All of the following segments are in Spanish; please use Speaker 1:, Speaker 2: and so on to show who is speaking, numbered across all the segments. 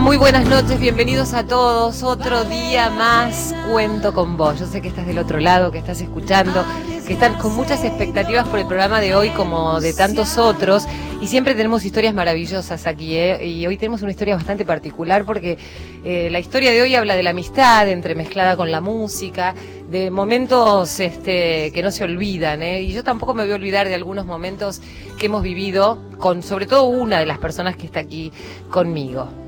Speaker 1: Muy buenas noches, bienvenidos a todos. Otro día más cuento con vos. Yo sé que estás del otro lado, que estás escuchando, que están con muchas expectativas por el programa de hoy como de tantos otros. Y siempre tenemos historias maravillosas aquí, ¿eh? Y hoy tenemos una historia bastante particular porque eh, la historia de hoy habla de la amistad entremezclada con la música, de momentos este, que no se olvidan, ¿eh? Y yo tampoco me voy a olvidar de algunos momentos que hemos vivido con, sobre todo, una de las personas que está aquí conmigo.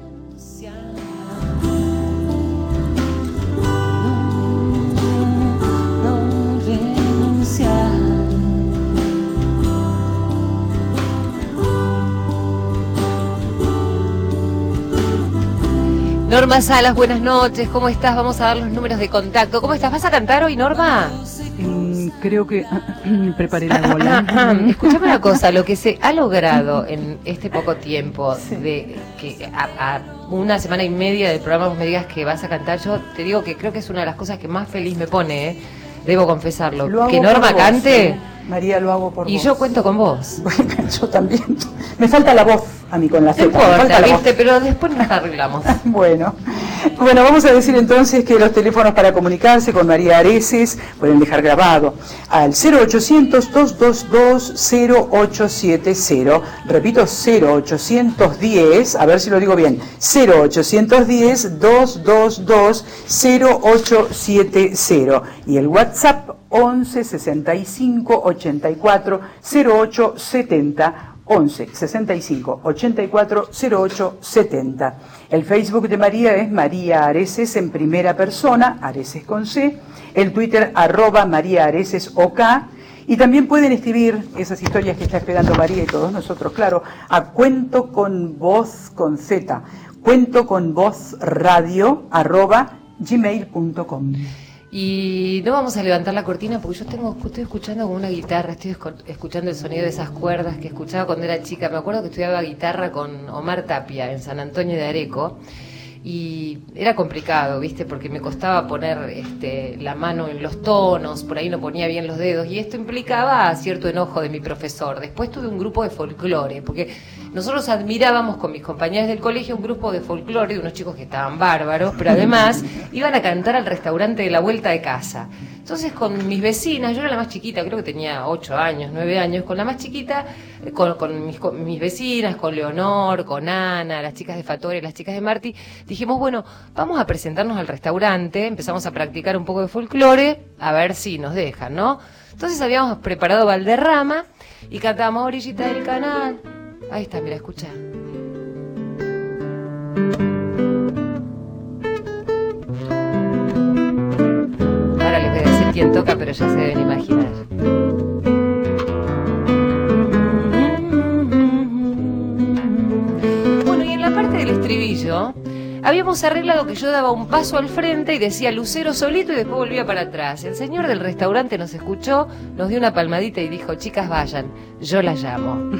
Speaker 1: Norma Salas, buenas noches, ¿cómo estás? Vamos a dar los números de contacto. ¿Cómo estás? ¿Vas a cantar hoy, Norma?
Speaker 2: Mm, creo que preparé la bola.
Speaker 1: Escuchame una cosa, lo que se ha logrado en este poco tiempo de que a, a una semana y media del programa vos me digas que vas a cantar, yo te digo que creo que es una de las cosas que más feliz me pone, ¿eh? debo confesarlo.
Speaker 2: Lo
Speaker 1: que Norma
Speaker 2: vos,
Speaker 1: cante
Speaker 2: ¿eh? María, lo hago por
Speaker 1: y
Speaker 2: vos.
Speaker 1: yo cuento con vos.
Speaker 2: Bueno, yo también. Me falta la voz a mí con la Z.
Speaker 1: importa. ¿viste? Pero después nos arreglamos.
Speaker 2: Bueno, bueno, vamos a decir entonces que los teléfonos para comunicarse con María Areces pueden dejar grabado al 0800-222-0870. Repito, 0810, a ver si lo digo bien, 0810-222-0870. Y el WhatsApp 11 65 84 08 70 11 65 84 08 70. El Facebook de María es María Areces en primera persona, Areces con C. El Twitter arroba María Areces OK. Y también pueden escribir esas historias que está esperando María y todos nosotros, claro, a cuento con voz con Z, cuento con voz radio arroba gmail.com.
Speaker 1: Y no vamos a levantar la cortina porque yo tengo, estoy escuchando como una guitarra, estoy escuchando el sonido de esas cuerdas que escuchaba cuando era chica. Me acuerdo que estudiaba guitarra con Omar Tapia en San Antonio de Areco y era complicado, ¿viste? Porque me costaba poner este, la mano en los tonos, por ahí no ponía bien los dedos y esto implicaba cierto enojo de mi profesor. Después tuve un grupo de folclore, porque nosotros admirábamos con mis compañeros del colegio un grupo de folclore de unos chicos que estaban bárbaros, pero además iban a cantar al restaurante de la vuelta de casa. Entonces con mis vecinas, yo era la más chiquita, creo que tenía 8 años, 9 años, con la más chiquita, con, con mis, con mis vecinas, con Leonor, con Ana, las chicas de Fatore, las chicas de Marti, dijimos, bueno, vamos a presentarnos al restaurante, empezamos a practicar un poco de folclore, a ver si nos dejan, ¿no? Entonces habíamos preparado Valderrama y cantábamos Orillita del Canal. Ahí está, mira, escucha. Toca, pero ya se deben imaginar. Bueno, y en la parte del estribillo habíamos arreglado que yo daba un paso al frente y decía Lucero solito y después volvía para atrás. El señor del restaurante nos escuchó, nos dio una palmadita y dijo, chicas vayan, yo las llamo.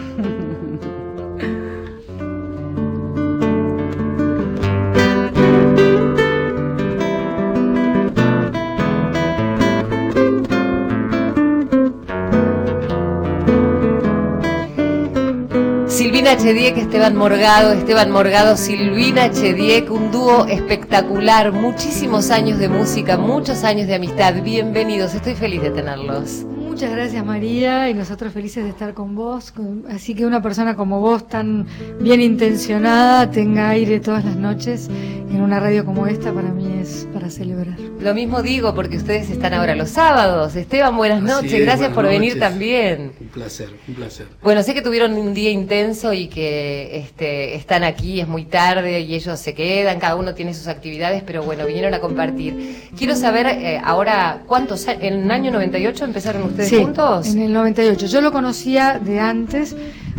Speaker 1: Esteban Morgado, Esteban Morgado, Silvina Chediek, un dúo espectacular, muchísimos años de música, muchos años de amistad. Bienvenidos, estoy feliz de tenerlos.
Speaker 3: Muchas gracias María y nosotros felices de estar con vos. Así que una persona como vos tan bien intencionada tenga aire todas las noches en una radio como esta para mí es para celebrar.
Speaker 1: Lo mismo digo porque ustedes están ahora los sábados. Esteban, buenas noches,
Speaker 4: es,
Speaker 1: gracias
Speaker 4: buenas
Speaker 1: por venir
Speaker 4: noches.
Speaker 1: también.
Speaker 4: Un placer, un placer.
Speaker 1: Bueno, sé que tuvieron un día intenso y que este, están aquí, es muy tarde y ellos se quedan, cada uno tiene sus actividades, pero bueno, vinieron a compartir. Quiero saber eh, ahora, ¿cuántos ¿En el año 98 empezaron ustedes
Speaker 3: Sí,
Speaker 1: juntos?
Speaker 3: en el 98. Yo lo conocía de antes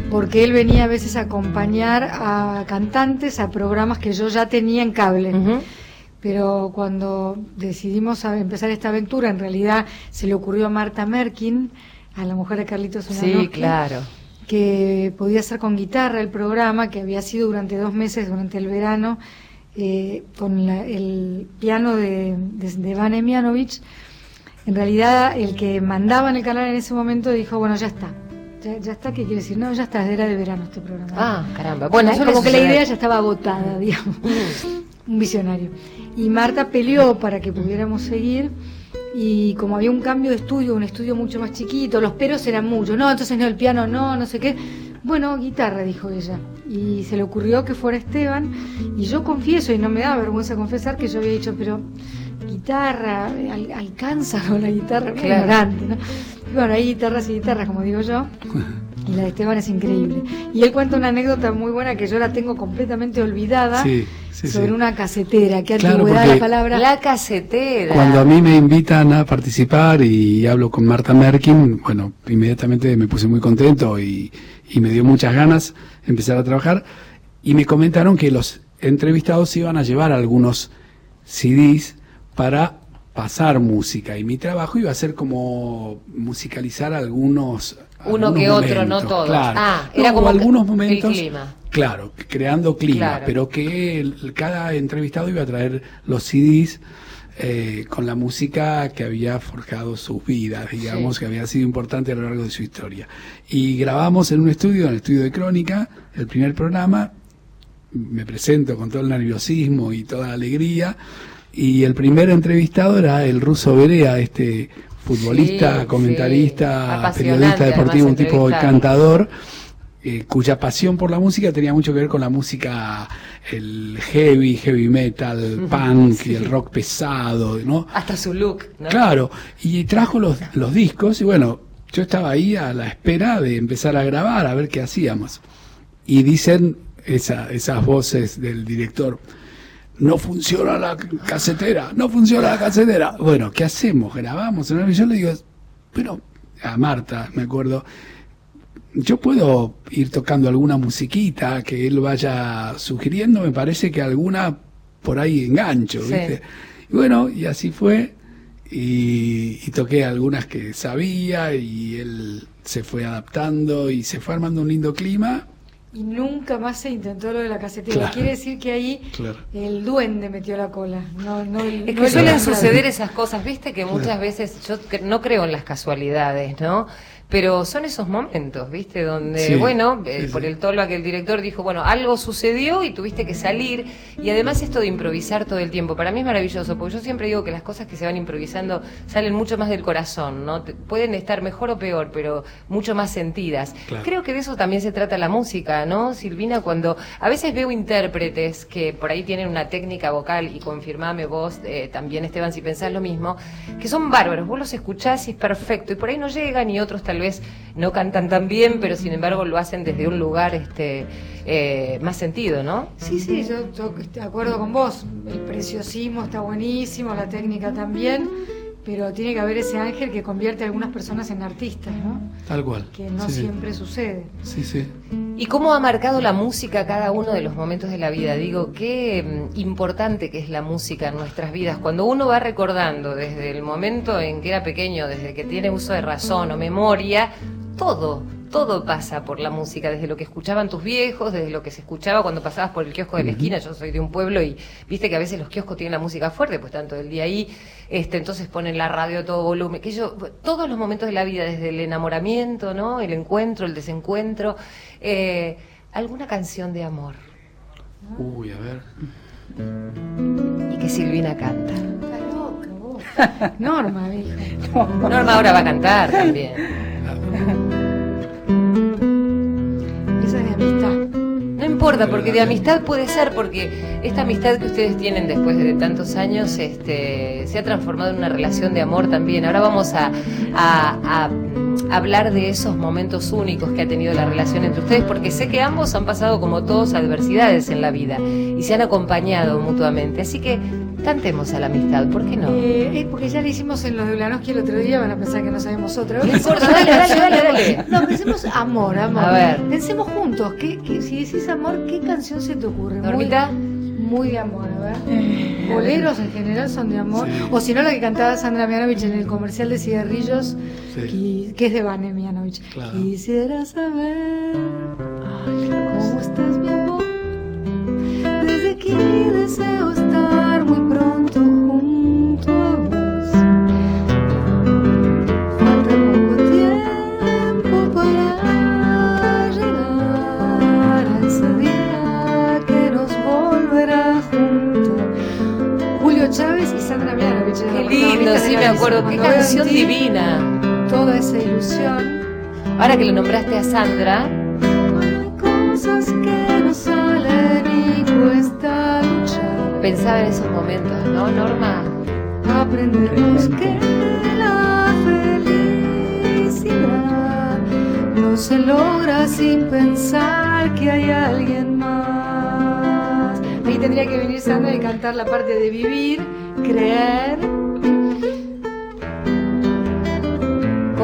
Speaker 3: porque él venía a veces a acompañar a cantantes a programas que yo ya tenía en cable. Pero cuando decidimos empezar esta aventura, en realidad se le ocurrió a Marta Merkin, a la mujer de Carlitos
Speaker 1: Sí, claro.
Speaker 3: que podía hacer con guitarra el programa, que había sido durante dos meses, durante el verano, eh, con la- el piano de, de, de Van Emianovich. En realidad, el que mandaba en el canal en ese momento dijo, bueno, ya está. Ya, ya está, ¿qué quiere decir? No, ya está, era de verano este programa.
Speaker 1: Ah, caramba. Bueno,
Speaker 3: Como
Speaker 1: suele
Speaker 3: que la idea ya estaba agotada, digamos. un visionario. Y Marta peleó para que pudiéramos seguir. Y como había un cambio de estudio, un estudio mucho más chiquito, los peros eran muchos. No, entonces no, el piano no, no sé qué. Bueno, guitarra, dijo ella. Y se le ocurrió que fuera Esteban. Y yo confieso, y no me da vergüenza confesar, que yo había dicho, pero guitarra, al- alcanza con la guitarra,
Speaker 1: Claro.
Speaker 3: ignorante, ¿no? Y bueno, hay guitarras y guitarras, como digo yo. Y la de Esteban es increíble. Y él cuenta una anécdota muy buena que yo la tengo completamente olvidada
Speaker 4: Sí, sí,
Speaker 3: sobre
Speaker 4: sí.
Speaker 3: una casetera. Qué
Speaker 4: Claro,
Speaker 3: antigüedad la palabra.
Speaker 1: La casetera.
Speaker 4: Cuando a mí me invitan a participar y hablo con Marta Merkin, bueno, inmediatamente me puse muy contento y, y me dio muchas ganas empezar a trabajar. Y me comentaron que los entrevistados iban a llevar algunos CDs para pasar música. Y mi trabajo iba a ser como musicalizar algunos.
Speaker 1: Uno
Speaker 4: algunos
Speaker 1: que otro, no todos.
Speaker 4: Claro.
Speaker 1: Ah,
Speaker 4: No,
Speaker 1: era como
Speaker 4: algunos
Speaker 1: el
Speaker 4: momentos.
Speaker 1: clima.
Speaker 4: Claro, creando clima,
Speaker 1: Claro.
Speaker 4: pero que el- cada entrevistado iba a traer los CDs eh, con la música que había forjado sus vidas, digamos,
Speaker 1: Sí.
Speaker 4: que había sido importante a lo largo de su historia. Y grabamos en un estudio, en el estudio de Crónica, el primer programa, me presento con todo el nerviosismo y toda la alegría, y el primer entrevistado era el ruso Berea, este futbolista,
Speaker 1: Sí, sí.
Speaker 4: comentarista, periodista deportivo, un tipo encantador, eh, cuya pasión por la música tenía mucho que ver con la música, el heavy, heavy metal, punk y el rock pesado, ¿no?
Speaker 1: Hasta su look, ¿no?
Speaker 4: Claro, y trajo los, los discos y bueno, yo estaba ahí a la espera de empezar a grabar, a ver qué hacíamos. Y dicen esa, esas voces del director, no funciona la casetera, no funciona la casetera. Bueno, ¿qué hacemos? ¿Grabamos? Y yo le digo, bueno, a Marta, me acuerdo, yo puedo ir tocando alguna musiquita que él vaya sugiriendo, me parece que alguna por ahí engancho,
Speaker 1: Sí.
Speaker 4: ¿viste? Y bueno, y así fue, y, y toqué algunas que sabía, y él se fue adaptando y se fue armando un lindo clima.
Speaker 3: Y nunca más se intentó lo de la casetera.
Speaker 4: Claro.
Speaker 3: Quiere decir que ahí
Speaker 4: Claro.
Speaker 3: el duende metió la cola. No, no el,
Speaker 1: Es
Speaker 3: no
Speaker 1: que
Speaker 3: el
Speaker 1: suelen suceder esas cosas, viste, que muchas veces yo cre- no creo en las casualidades, ¿no? Pero son esos momentos, viste, donde,
Speaker 4: Sí,
Speaker 1: bueno, eh,
Speaker 4: sí,
Speaker 1: por el tolva que el director dijo, bueno, algo sucedió y tuviste que salir. Y además esto de improvisar todo el tiempo, para mí es maravilloso, porque yo siempre digo que las cosas que se van improvisando salen mucho más del corazón, ¿no? Te- pueden estar mejor o peor, pero mucho más sentidas.
Speaker 4: Claro.
Speaker 1: Creo que de eso también se trata la música, ¿no, Silvina? Cuando a veces veo intérpretes que por ahí tienen una técnica vocal, y confirmame vos eh, también, Esteban, si pensás lo mismo, que son bárbaros, vos los escuchás y es perfecto, y por ahí no llegan y otros tal vez no cantan tan bien, pero sin embargo lo hacen desde un lugar este eh, más sentido, ¿no?
Speaker 3: Sí, sí, yo, yo estoy de acuerdo con vos. El preciosismo está buenísimo, la técnica también, pero tiene que haber ese ángel que convierte a algunas personas en artistas, ¿no?
Speaker 4: Tal cual.
Speaker 3: Que no
Speaker 4: Sí, sí.
Speaker 3: siempre sucede.
Speaker 4: Sí, sí.
Speaker 1: ¿Y cómo ha marcado la música cada uno de los momentos de la vida? Digo, qué mm, importante que es la música en nuestras vidas. Cuando uno va recordando desde el momento en que era pequeño, desde que tiene uso de razón o memoria, todo, todo pasa por la música, desde lo que escuchaban tus viejos, desde lo que se escuchaba cuando pasabas por el kiosco de la esquina. Yo soy de un pueblo y viste que a veces los kioscos tienen la música fuerte, pues tanto el día ahí, este, entonces ponen la radio a todo volumen. Que yo, todos los momentos de la vida, desde el enamoramiento, ¿no? El encuentro, el desencuentro. eh, alguna canción de amor
Speaker 4: Uy, a ver.
Speaker 1: y que Silvina canta.
Speaker 3: Está loca vos. Norma, dijo.
Speaker 1: Norma ahora va a cantar también. Importa, porque de amistad puede ser, porque esta amistad que ustedes tienen después de tantos años este, se ha transformado en una relación de amor también. Ahora vamos a, mm, hablar de esos momentos únicos que ha tenido la relación entre ustedes, porque sé que ambos han pasado como todos adversidades en la vida y se han acompañado mutuamente. Así que cantemos a la amistad, ¿por qué no?
Speaker 3: Eh, eh, porque ya le hicimos en los de Ulanowski el otro día, van a pensar que no sabemos otra.
Speaker 1: No importa, dale, dale, dale, dale.
Speaker 3: No, pensemos amor, amor.
Speaker 1: A ver.
Speaker 3: Pensemos juntos. ¿qué, qué- si decís amor, ¿qué canción se te ocurre? Muy-
Speaker 1: Normita.
Speaker 3: Muy, de amor, a ver. Boleros en general son de amor. O si no, la que cantaba Sandra Mianovich en el comercial de cigarrillos,
Speaker 4: Sí.
Speaker 3: que es de Vane Mianovich.
Speaker 4: Claro.
Speaker 3: Quisiera saber cómo estás, mi amor. Desde aquí deseo
Speaker 1: sí me acuerdo, qué canción
Speaker 3: ti
Speaker 1: divina.
Speaker 3: Toda esa ilusión.
Speaker 1: Ahora que lo nombraste a Sandra,
Speaker 3: cosas que no salen y cuesta luchar.
Speaker 1: pensaba en esos momentos, ¿no, Norma?
Speaker 3: Aprendemos que la felicidad no se logra sin pensar que hay alguien más. Ahí tendría que venir Sandra y cantar la parte de vivir, creer,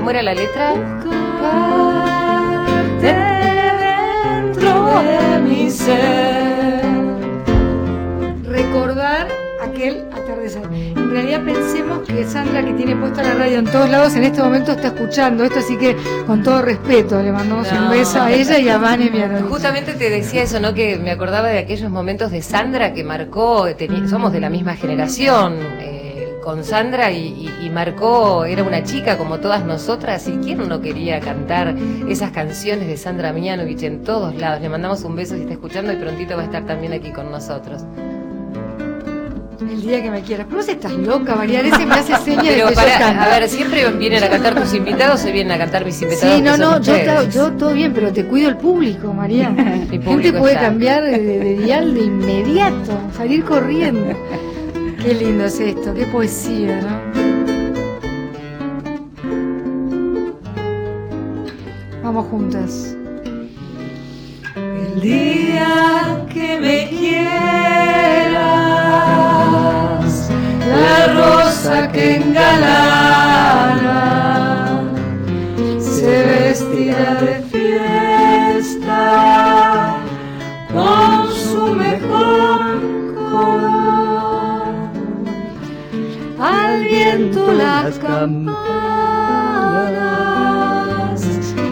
Speaker 1: ¿Cómo era la letra?
Speaker 3: dentro de mi ser. Recordar aquel atardecer. En realidad pensemos que Sandra, que tiene puesta la radio en todos lados, en este momento está escuchando esto, así que con todo respeto le mandamos
Speaker 1: No.
Speaker 3: un beso a ella y a Vane.
Speaker 1: Justamente te decía eso, ¿no? Que me acordaba de aquellos momentos de Sandra que marcó, somos de la misma generación, eh, con Sandra y, y- y marcó, era una chica como todas nosotras, y quién no quería cantar esas canciones de Sandra Mianovich en todos lados. Le mandamos un beso si está escuchando y prontito va a estar también aquí con nosotros.
Speaker 3: El día que me quieras. Pero vos estás loca, María. Ese me hace señas de yo
Speaker 1: para,
Speaker 3: canto.
Speaker 1: a ver, siempre vienen a cantar tus invitados, se vienen a cantar mis invitados.
Speaker 3: Sí, no, no, yo, yo todo bien, pero te cuido el público, María. Gente
Speaker 1: público
Speaker 3: puede
Speaker 1: está.
Speaker 3: cambiar de, de dial de inmediato, salir corriendo. Qué lindo es esto, qué poesía, ¿no? Vamos juntas. El día que me quieras, la rosa que engalana viento las campanas.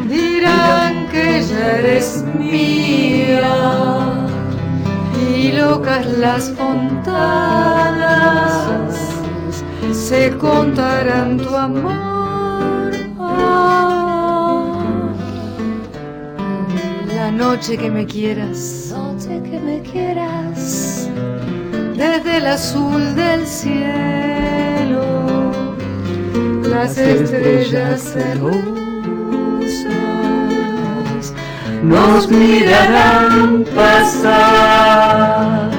Speaker 3: Dirán que ya eres mía. Y locas las fontanas se contarán tu amor. La noche que me quieras, noche que me quieras, desde el azul del cielo, las estrellas hermosas nos mirarán pasar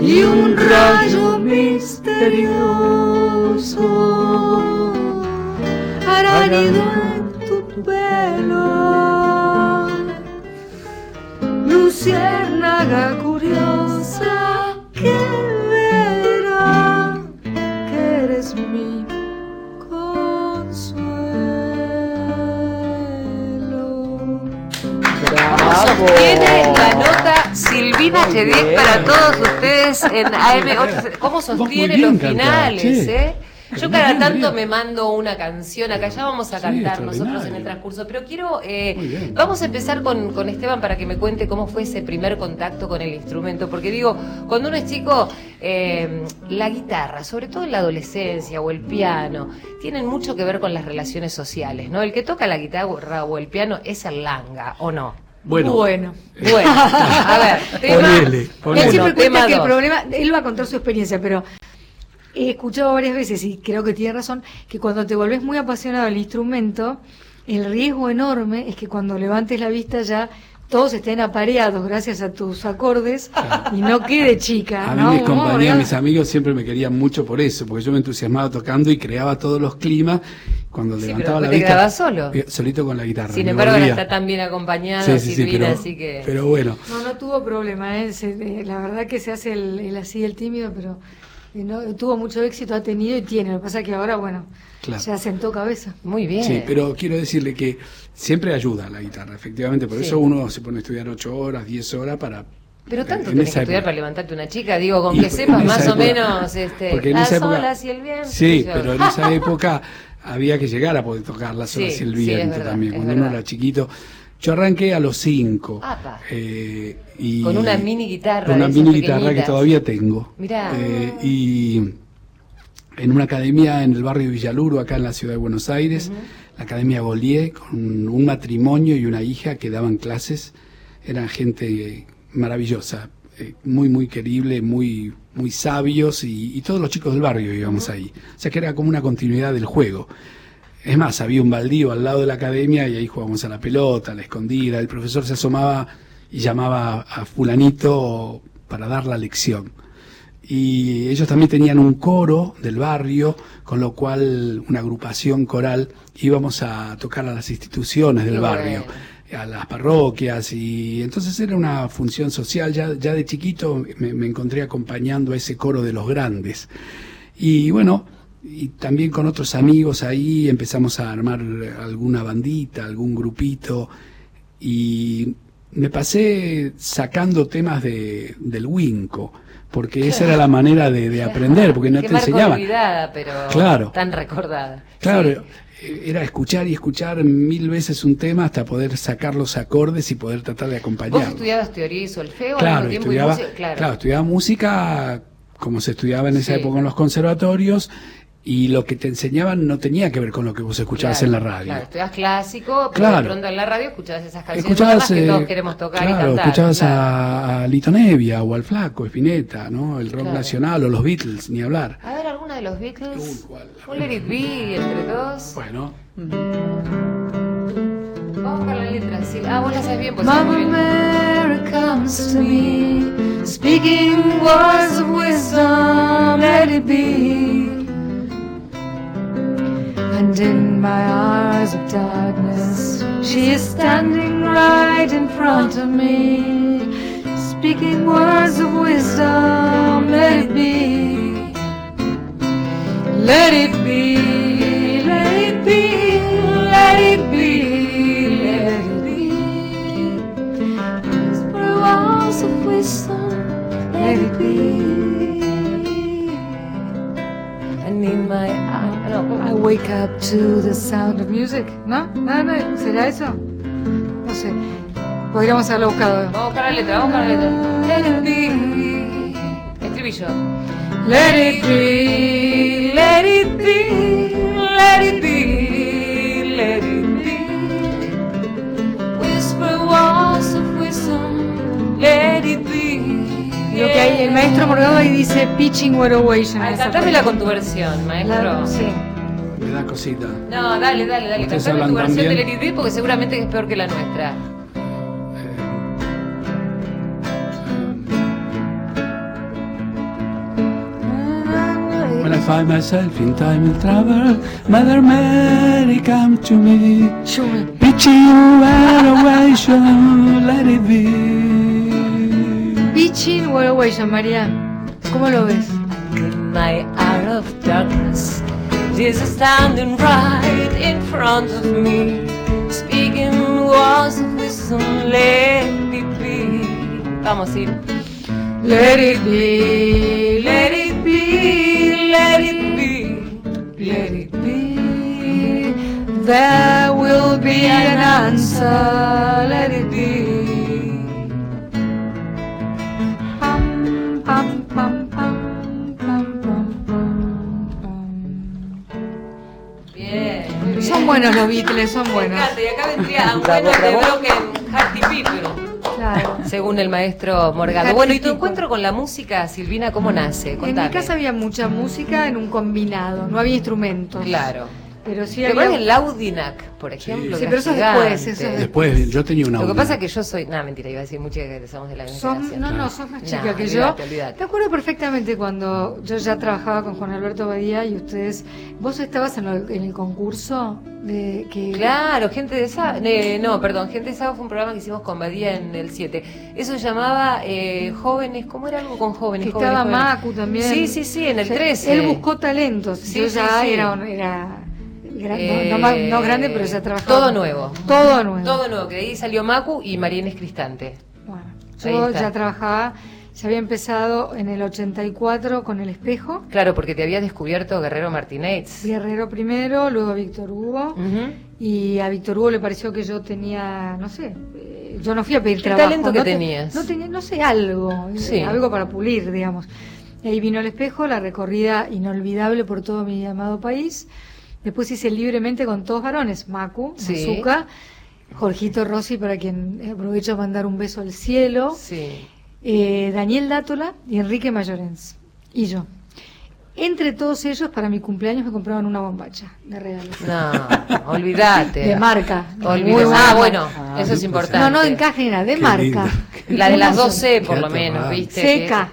Speaker 3: y un rayo misterioso hará nido en tu pelo. Luciérnaga
Speaker 1: Chedek para todos ustedes en AM8. ¿Cómo sostiene
Speaker 4: bien
Speaker 1: los finales, eh? Yo cada tanto me mando una canción, acá ya vamos a
Speaker 4: Sí,
Speaker 1: cantar nosotros en el transcurso, pero quiero, eh, vamos a empezar con, con Esteban para que me cuente cómo fue ese primer contacto con el instrumento, porque digo, cuando uno es chico, eh, la guitarra, sobre todo en la adolescencia o el piano, tienen mucho que ver con las relaciones sociales, ¿no? El que toca la guitarra o el piano es el langa, ¿o no?
Speaker 4: Bueno,
Speaker 3: Bueno.
Speaker 1: Bueno, a ver, tema,
Speaker 4: Ponele,
Speaker 3: Él siempre cuenta que el problema, él va a contar su experiencia, pero he escuchado varias veces y creo que tiene razón, que cuando te volvés muy apasionado del instrumento, el riesgo enorme es que cuando levantes la vista ya todos estén apareados gracias a tus acordes y no quede chica.
Speaker 4: A mí
Speaker 3: ¿no?
Speaker 4: mis
Speaker 3: Uno,
Speaker 4: compañeros,
Speaker 3: ¿no?
Speaker 4: mis amigos siempre me querían mucho por eso, porque yo me entusiasmaba tocando y creaba todos los climas. Cuando
Speaker 1: Sí,
Speaker 4: levantaba
Speaker 1: pero
Speaker 4: la
Speaker 1: te
Speaker 4: vista,
Speaker 1: solo.
Speaker 4: eh, solito con la guitarra.
Speaker 1: Sin embargo, ahora está tan bien acompañada
Speaker 4: Sí, sí, sí,
Speaker 1: Silvina,
Speaker 4: pero,
Speaker 1: así que...
Speaker 4: pero bueno,
Speaker 3: No, no tuvo problema, ¿eh? Se- eh, la verdad que se hace el, el así, el tímido, pero eh, no, tuvo mucho éxito, ha tenido y tiene. Lo que pasa es que ahora, bueno,
Speaker 4: Claro.
Speaker 3: se asentó cabeza.
Speaker 1: Muy bien.
Speaker 4: sí, pero quiero decirle que siempre ayuda la guitarra, efectivamente, por
Speaker 1: Sí.
Speaker 4: eso uno se pone a estudiar 8 horas, 10 horas para...
Speaker 1: Pero tanto
Speaker 4: en
Speaker 1: tenés que estudiar
Speaker 4: época.
Speaker 1: para levantarte una chica, digo, con
Speaker 4: Y
Speaker 1: que sepas más o menos este, las
Speaker 4: esa época-
Speaker 1: olas y el viento.
Speaker 4: Sí, pero en esa época había que llegar a poder tocar las
Speaker 1: Sí,
Speaker 4: olas y el
Speaker 1: sí,
Speaker 4: viento
Speaker 1: verdad,
Speaker 4: también, cuando uno era chiquito. Yo arranqué a los 5.
Speaker 1: Apa.
Speaker 4: y
Speaker 1: Con una mini guitarra
Speaker 4: Con una mini guitarra que todavía tengo.
Speaker 1: Mirá.
Speaker 4: Eh, y en una academia en el barrio de Villaluro, acá en la ciudad de Buenos Aires, la Academia Golier, con un matrimonio y una hija que daban clases. Eran gente maravillosa, eh, muy, muy querible, muy, muy sabios y, todos los chicos del barrio íbamos ahí. O sea que era como una continuidad del juego. Es más, había un baldío al lado de la academia y ahí jugábamos a la pelota, a la escondida. El profesor se asomaba y llamaba a fulanito para dar la lección. Y ellos también tenían un coro del barrio, con lo cual una agrupación coral íbamos a tocar a las instituciones del barrio. A las parroquias y entonces era una función social. Ya, ya de chiquito me, me encontré acompañando a ese coro de los grandes. Y bueno, y también con otros amigos ahí empezamos a armar alguna bandita, algún grupito y me pasé sacando temas de, del Winco, porque esa era la manera de, de aprender, porque no
Speaker 1: Qué
Speaker 4: te enseñaban.
Speaker 1: olvidada, pero
Speaker 4: Claro.
Speaker 1: tan recordada.
Speaker 4: Claro, era escuchar y escuchar mil veces un tema hasta poder sacar los acordes y poder tratar de
Speaker 1: ¿Vos
Speaker 4: acompañarlo.
Speaker 1: estudiabas teoría y solfeo
Speaker 4: Claro,
Speaker 1: y
Speaker 4: estudiaba,
Speaker 1: música? Claro.
Speaker 4: claro, estudiaba música como se estudiaba en esa
Speaker 1: Sí.
Speaker 4: época en los conservatorios y lo que te enseñaban no tenía que ver con lo que vos escuchabas
Speaker 1: Claro,
Speaker 4: en la radio.
Speaker 1: Claro, estudias clásico, pero
Speaker 4: Claro.
Speaker 1: de pronto en la radio escuchabas esas canciones
Speaker 4: Escuchabas,
Speaker 1: que
Speaker 4: eh,
Speaker 1: todos queremos tocar y
Speaker 4: claro,
Speaker 1: cantar.
Speaker 4: escuchabas
Speaker 1: claro.
Speaker 4: a, a Lito Nevia o al Flaco, Spinetta, ¿no? El rock
Speaker 1: Claro.
Speaker 4: nacional o los Beatles, ni hablar.
Speaker 1: A ver, alguna de los Beatles.
Speaker 4: ¿cuál?
Speaker 1: Un Let It Be entre dos.
Speaker 4: Bueno,
Speaker 1: Vamos con la letra. Sí. Ah, vos la sabes bien, pues
Speaker 3: Mama
Speaker 1: bien.
Speaker 3: Mary comes to me, speaking words of wisdom, let it be. And in my hours of darkness, she is standing right in front of me, speaking words of wisdom, let it be. Let it be, up to the sound of music. ¿No? ¿No, no? ¿Será eso? No sé. Podríamos haberlo buscado.
Speaker 1: Vamos a buscar la letra, vamos a buscar la letra. Let it be. Estribillo.
Speaker 3: Let it be, let it be, let it be, let it be. Whisper words of wisdom, let it be. Lo que hay, el maestro Morgado ahí dice pitching what away.
Speaker 1: Ay, cantámela con tu versión, maestro.
Speaker 3: Sí.
Speaker 4: Da cosita.
Speaker 1: No, dale, dale, dale. Cantame tu versión de
Speaker 4: también.
Speaker 1: Let It Be porque seguramente es peor que la nuestra.
Speaker 4: When I find myself in time and travel, Mother Mary come to me,
Speaker 3: Chumi.
Speaker 4: pitching where away shall let it be.
Speaker 3: Pitching what away, María. ¿Cómo lo ves?
Speaker 1: In my hour of darkness, Jesus standing right in front of me, speaking words of wisdom, let it be. Vamos a.
Speaker 3: Let it be, let it be, let it be, let it be. There will be an answer, let it be. Son buenos los Beatles, son
Speaker 1: Me
Speaker 3: buenos.
Speaker 1: encanta, y acá vendría un
Speaker 2: Bravo,
Speaker 1: de. Broken Hearted people.
Speaker 3: Claro.
Speaker 1: Según el maestro Morgado. Bueno, ¿y tu encuentro con la música, Silvina, cómo nace?
Speaker 3: En mi casa había mucha música en un combinado, no había instrumentos.
Speaker 1: Claro.
Speaker 3: Pero sí
Speaker 1: ¿Te
Speaker 3: había.
Speaker 1: acuerdas del Audinac, por ejemplo?
Speaker 3: Sí, pero eso es después, eso es
Speaker 4: Después, yo tenía una
Speaker 1: Lo que pasa es que yo soy. No, mentira, iba a decir muchas que somos de la misma
Speaker 3: no, no, sos más
Speaker 1: No,
Speaker 3: chica que yo. Te acuerdo perfectamente cuando yo ya trabajaba con Juan Alberto Badía y ustedes, vos estabas en, lo- en el concurso de que
Speaker 1: Claro, gente de Sábado. no, perdón, gente de Sábado fue un programa que hicimos con Badía en el 7. Eso se llamaba eh, Jóvenes, ¿cómo era algo con jóvenes?
Speaker 3: que
Speaker 1: jóvenes,
Speaker 3: estaba
Speaker 1: jóvenes?
Speaker 3: Macu también.
Speaker 1: Sí, sí, sí, en el
Speaker 3: O sea,
Speaker 1: 13.
Speaker 3: Él buscó talentos.
Speaker 1: Sí,
Speaker 3: yo ya
Speaker 1: sí.
Speaker 3: era, era gran-
Speaker 1: Eh,
Speaker 3: no, no ma- no grande, pero ya trabajaba.
Speaker 1: Todo nuevo.
Speaker 3: Todo nuevo.
Speaker 1: Todo nuevo, que de ahí salió Macu y Marienes Cristante.
Speaker 3: Bueno, yo ya trabajaba, ya había empezado en el 84 con El Espejo.
Speaker 1: Claro, porque te había descubierto Guerrero Martínez.
Speaker 3: Guerrero primero, luego Víctor Hugo. Y a Víctor Hugo le pareció que yo tenía, no sé, eh, yo no fui a pedir
Speaker 1: ¿Qué
Speaker 3: trabajo.
Speaker 1: talento que
Speaker 3: no te-
Speaker 1: tenías?
Speaker 3: no tenía, no sé, algo,
Speaker 1: Sí.
Speaker 3: algo para pulir, digamos. Y ahí vino el espejo, la recorrida inolvidable por todo mi amado país. Después hice libremente con todos varones, Macu,
Speaker 1: Sí.
Speaker 3: Mazuka, Jorgito Rossi, para quien aprovecho a mandar un beso al cielo,
Speaker 1: Sí.
Speaker 3: eh, Daniel Dátola y Enrique Mayorens. Y yo. Entre todos ellos, para mi cumpleaños me compraban una bombacha de regalo.
Speaker 1: No, olvídate.
Speaker 3: De marca.
Speaker 1: Ah, bueno,
Speaker 4: Ah,
Speaker 1: eso es importante.
Speaker 3: No, no ni nada, de
Speaker 4: Qué
Speaker 3: marca.
Speaker 4: lindo.
Speaker 1: La de las 12 por lo menos. ¿viste?
Speaker 3: Seca.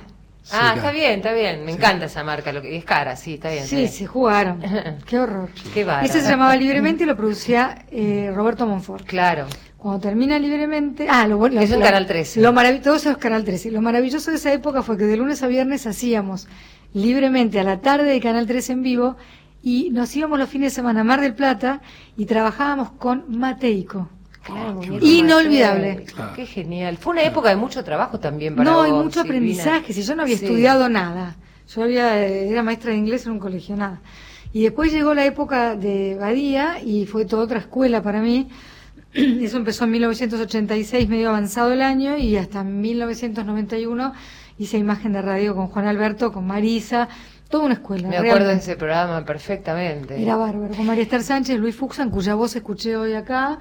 Speaker 1: Ah, está bien, está bien. Me encanta esa marca. Lo que es cara, sí, está bien. está
Speaker 3: Sí,
Speaker 1: bien.
Speaker 3: se jugaron. Qué horror.
Speaker 1: Qué bárbaro.
Speaker 3: Ese se llamaba Libremente y lo producía eh, Roberto Monfort.
Speaker 1: Claro.
Speaker 3: Cuando termina Libremente. Ah, lo bueno.
Speaker 1: Eso
Speaker 3: lo-
Speaker 1: Canal 13.
Speaker 3: Lo maravilloso eso es Canal 13. Lo maravilloso de esa época fue que de lunes a viernes hacíamos libremente a la tarde de Canal 13 en vivo y nos íbamos los fines de semana a Mar del Plata y trabajábamos con Mateico.
Speaker 1: Claro,
Speaker 4: qué
Speaker 1: muñeco
Speaker 3: Inolvidable.
Speaker 4: Claro.
Speaker 1: Qué genial. Fue una época de mucho trabajo también para
Speaker 3: No, hay mucho
Speaker 1: Silvina.
Speaker 3: aprendizaje. Si yo no había
Speaker 1: Sí.
Speaker 3: estudiado nada, yo había, era maestra de inglés en un colegio, nada. Y después llegó la época de Badía y fue toda otra escuela para mí. Eso empezó en 1986, medio avanzado el año, y hasta 1991 hice imagen de radio con Juan Alberto, con Marisa, toda una escuela.
Speaker 1: Me acuerdo de ese programa perfectamente.
Speaker 3: Era bárbaro. Con María Esther Sánchez, Luis Fuxan, cuya voz escuché hoy acá.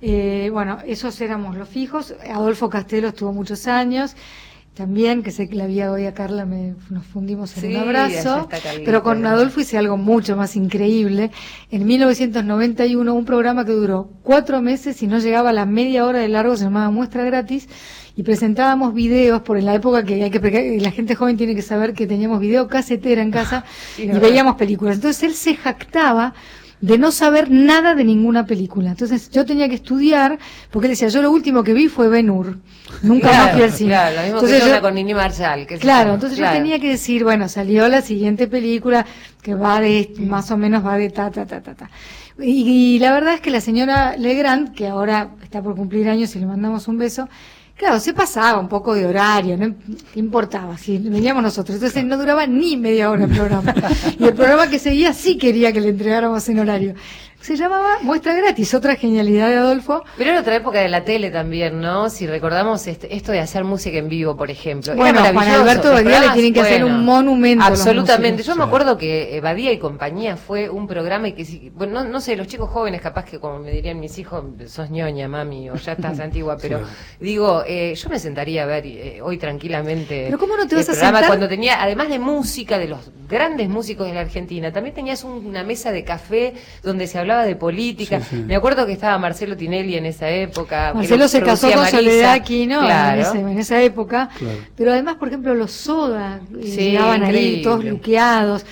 Speaker 3: Eh, bueno, esos éramos los fijos. Adolfo Castelo estuvo muchos años. También, que sé que la vi hoy a Carla, me, nos fundimos en
Speaker 1: Sí,
Speaker 3: un abrazo. Pero con Adolfo hice algo mucho más increíble. En 1991, un programa que duró cuatro meses y no llegaba a la media hora de largo, se llamaba Muestra Gratis, y presentábamos videos, por en la época que hay que la gente joven tiene que saber que teníamos video casetera en casa
Speaker 1: Sí,
Speaker 3: y
Speaker 1: verdad.
Speaker 3: veíamos películas. Entonces él se jactaba de no saber nada de ninguna película. Entonces yo tenía que estudiar, porque él decía, yo lo último que vi fue Ben Hur. Nunca más fui al cine.
Speaker 1: Claro, lo mismo
Speaker 3: Entonces
Speaker 1: que
Speaker 3: yo-
Speaker 1: con Nini Marshall. Que
Speaker 3: Claro, entonces
Speaker 1: Claro.
Speaker 3: yo tenía que decir, bueno, salió la siguiente película que va de, más o menos va de ta, ta, ta, ta, ta. Y, y la verdad es que la señora Legrand, que ahora está por cumplir años y le mandamos un beso, claro, se pasaba un poco de horario, no ¿Qué importaba, si veníamos nosotros. Entonces no duraba ni media hora el programa. y el programa que seguía sí quería que le entregáramos en horario. Se llamaba Muestra Gratis, otra genialidad de Adolfo.
Speaker 1: Pero era otra época de la tele también, ¿no? Si recordamos este- esto de hacer música en vivo, por ejemplo. Era
Speaker 3: Bueno, Juan
Speaker 1: maravilloso.
Speaker 3: Alberto Badía le tienen que hacer un monumento
Speaker 1: Absolutamente. Yo me acuerdo que Badía y compañía fue un programa y que, si- bueno, no, no sé, los chicos jóvenes, capaz que como me dirían mis hijos, sos ñoña, mami, o ya estás antigua, pero digo, eh, yo me sentaría a ver eh, hoy tranquilamente.
Speaker 3: Pero ¿cómo no te
Speaker 1: el
Speaker 3: vas a
Speaker 1: programa
Speaker 3: sentar?
Speaker 1: Cuando tenía, además de música, de los grandes músicos de la Argentina, también tenías un- una mesa de café donde se hablaba de política.
Speaker 4: Sí, sí.
Speaker 1: Me acuerdo que estaba Marcelo Tinelli en esa época.
Speaker 3: Marcelo
Speaker 1: lo
Speaker 3: se casó con
Speaker 1: Marisa.
Speaker 3: Soledad Aquino
Speaker 1: Claro.
Speaker 3: en, ese- en esa época.
Speaker 4: Claro.
Speaker 3: Pero además, por ejemplo, los Soda eh,
Speaker 1: Sí,
Speaker 3: llegaban ahí todos luqueados.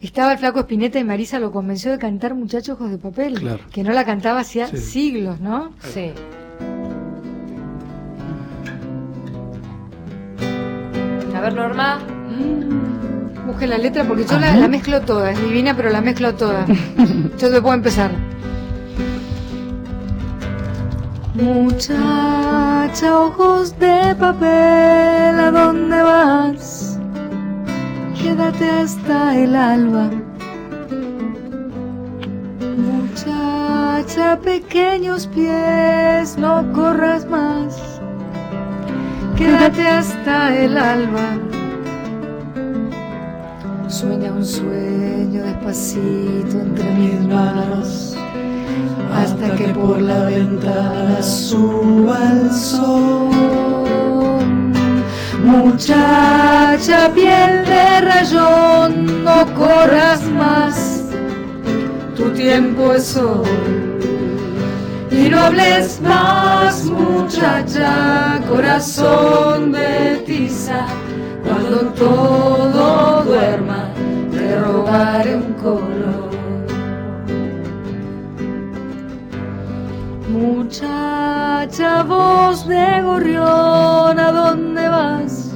Speaker 3: Estaba el flaco Espineta y Marisa lo convenció de cantar Muchachos Ojos de Papel,
Speaker 4: Claro.
Speaker 3: que no la cantaba hacía
Speaker 4: Sí.
Speaker 3: siglos, ¿no?
Speaker 1: Sí. A ver, Norma.
Speaker 3: Busque la letra porque yo la, la mezclo toda, es divina, pero la mezclo toda. yo te puedo empezar. Muchacha, ojos de papel, ¿a dónde vas? Quédate hasta el alba. Muchacha, pequeños pies, no corras más. Quédate hasta el alba. Sueña un sueño despacito entre mis manos. hasta que por la ventana suba el sol. Muchacha piel de rayón, no corras más, tu tiempo es hoy. Y no hables más, muchacha, corazón de tiza, cuando todo un color. Muchacha, voz de gorrión, ¿a dónde vas?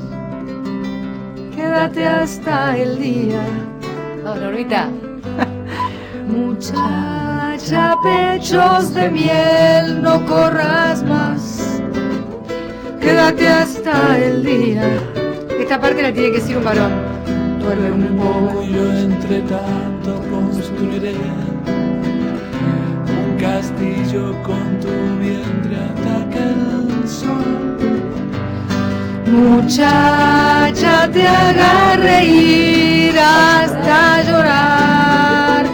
Speaker 3: Quédate hasta el día.
Speaker 1: Vamos, Normita.
Speaker 3: Muchacha, pechos de miel, no corras más. Quédate hasta el día. Esta parte la tiene que decir un varón. Duerme un poco.
Speaker 5: Yo entre tanto construiré un castillo con tu vientre hasta que el sol
Speaker 3: Muchacha, te haga reír hasta llorar,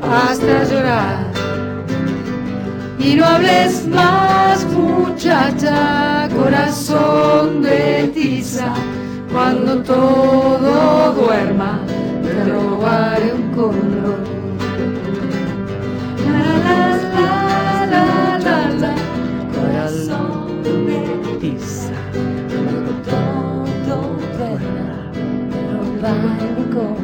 Speaker 3: hasta llorar. Y no hables más, muchacha, corazón de tiza, cuando todo duerma, te robaré un color. La, la, la, la, la, corazón de
Speaker 2: Tiza.
Speaker 1: Todo duerma, robar un color.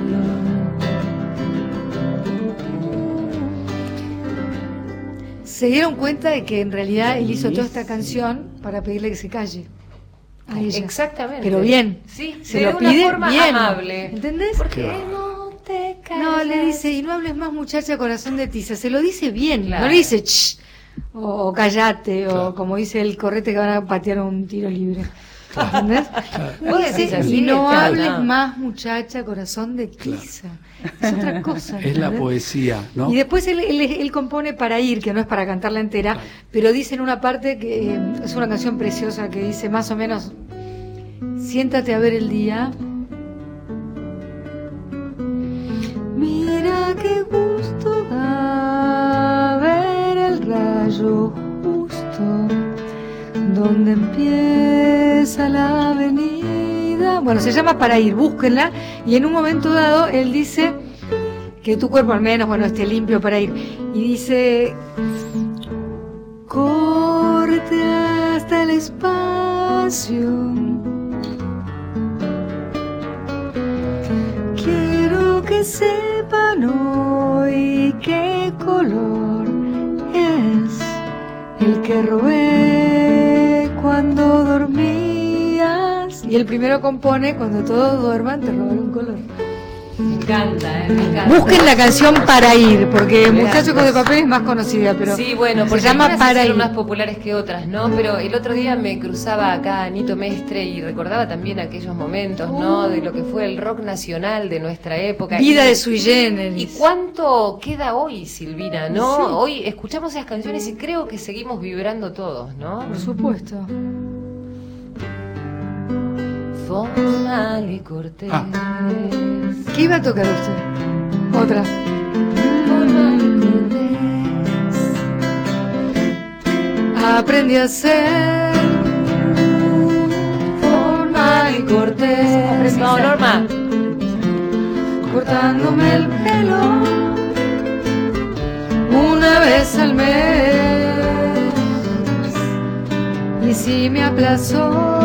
Speaker 3: se dieron cuenta de que en realidad él hizo toda esta canción para pedirle que se calle. A ella.
Speaker 1: Exactamente.
Speaker 3: Pero bien.
Speaker 1: Sí,
Speaker 3: se
Speaker 1: de
Speaker 3: lo
Speaker 1: una
Speaker 3: pide
Speaker 1: forma
Speaker 3: bien.
Speaker 1: amable.
Speaker 3: ¿Entendés?
Speaker 1: Porque no te
Speaker 3: No, le dice, y no hables más muchacha corazón de tiza, se lo dice bien,
Speaker 1: Claro.
Speaker 3: no le dice ch o, o callate, o como dice el correte que van a patear un tiro libre. ¿Entendés?
Speaker 1: Vos decís
Speaker 3: y no
Speaker 1: claro,
Speaker 3: hables más muchacha corazón de tiza. Es otra cosa.
Speaker 4: Es la poesía, ¿no?
Speaker 3: Y después él, él- él compone para ir, que no es para cantarla entera, pero dice en una parte que eh, es una canción preciosa que dice más o menos, siéntate a ver el día. Mira qué gusto da ver el rayo donde empieza la avenida. Bueno, se llama Para ir, búsquenla. Y en un momento dado él dice que tu cuerpo al menos, bueno, esté limpio para ir. Y dice, corte hasta el espacio. Quiero que sepan hoy qué color es el que robé Y el primero compone cuando todos duerman, te robaré un color.
Speaker 1: Me encanta, eh, me encanta.
Speaker 3: Busquen la canción Para ir, porque
Speaker 1: Mira,
Speaker 3: Muchacho con de papel es más conocida, pero
Speaker 1: sí, bueno,
Speaker 3: se
Speaker 1: porque
Speaker 3: llama
Speaker 1: algunas
Speaker 3: Para ir.
Speaker 1: más populares que otras, ¿no? Pero el otro día me cruzaba acá Anito Mestre y recordaba también aquellos momentos, ¿no? De lo que fue el rock nacional de nuestra época.
Speaker 3: Vida
Speaker 1: Y-
Speaker 3: de sui generis.
Speaker 1: ¿Y cuánto queda hoy, Silvina, no?
Speaker 3: Sí.
Speaker 1: Hoy escuchamos esas canciones y creo que seguimos vibrando todos, ¿no?
Speaker 3: Por supuesto.
Speaker 1: Formal y cortés.
Speaker 4: Ah.
Speaker 3: ¿Qué iba a tocar usted? Otra.
Speaker 1: Formal y cortés.
Speaker 3: Aprendí a ser formal y cortés.
Speaker 1: No, Norma.
Speaker 3: Cortándome el pelo una vez al mes. Y si me aplazó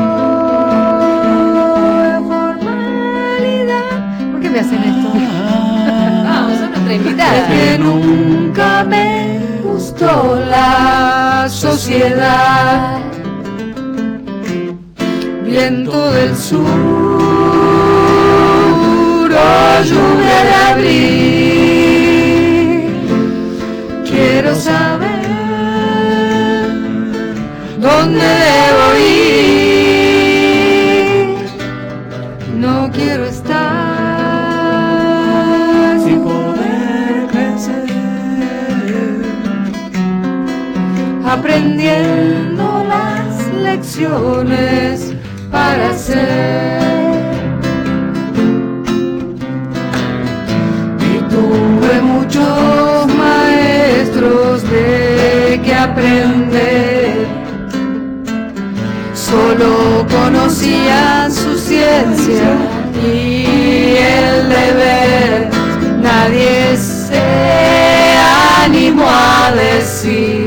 Speaker 3: formalidad. ¿Por qué me hacen esto?
Speaker 1: Vamos, son nuestra
Speaker 3: Es
Speaker 1: invitada.
Speaker 3: que nunca me gustó la sociedad. Viento del sur, lluvia de abril. Quiero saber aprendiendo las lecciones para ser. Y tuve muchos maestros de aprender. Solo conocían su ciencia y el deber. Nadie se animó a decir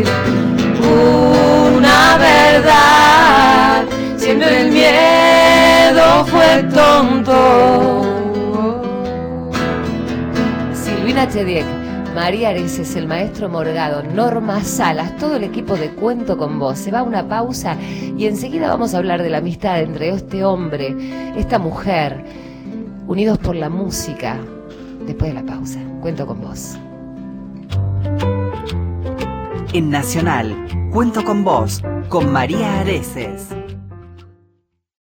Speaker 3: miedo fue tonto.
Speaker 1: Silvina Chediek, María Areces, el maestro Morgado, Norma Salas, todo el equipo de Cuento con Vos. Se va a una pausa y enseguida vamos a hablar de la amistad entre este hombre, esta mujer, unidos por la música. Después de la pausa, Cuento con Vos.
Speaker 2: En Nacional, cuento con vos, con María Areces.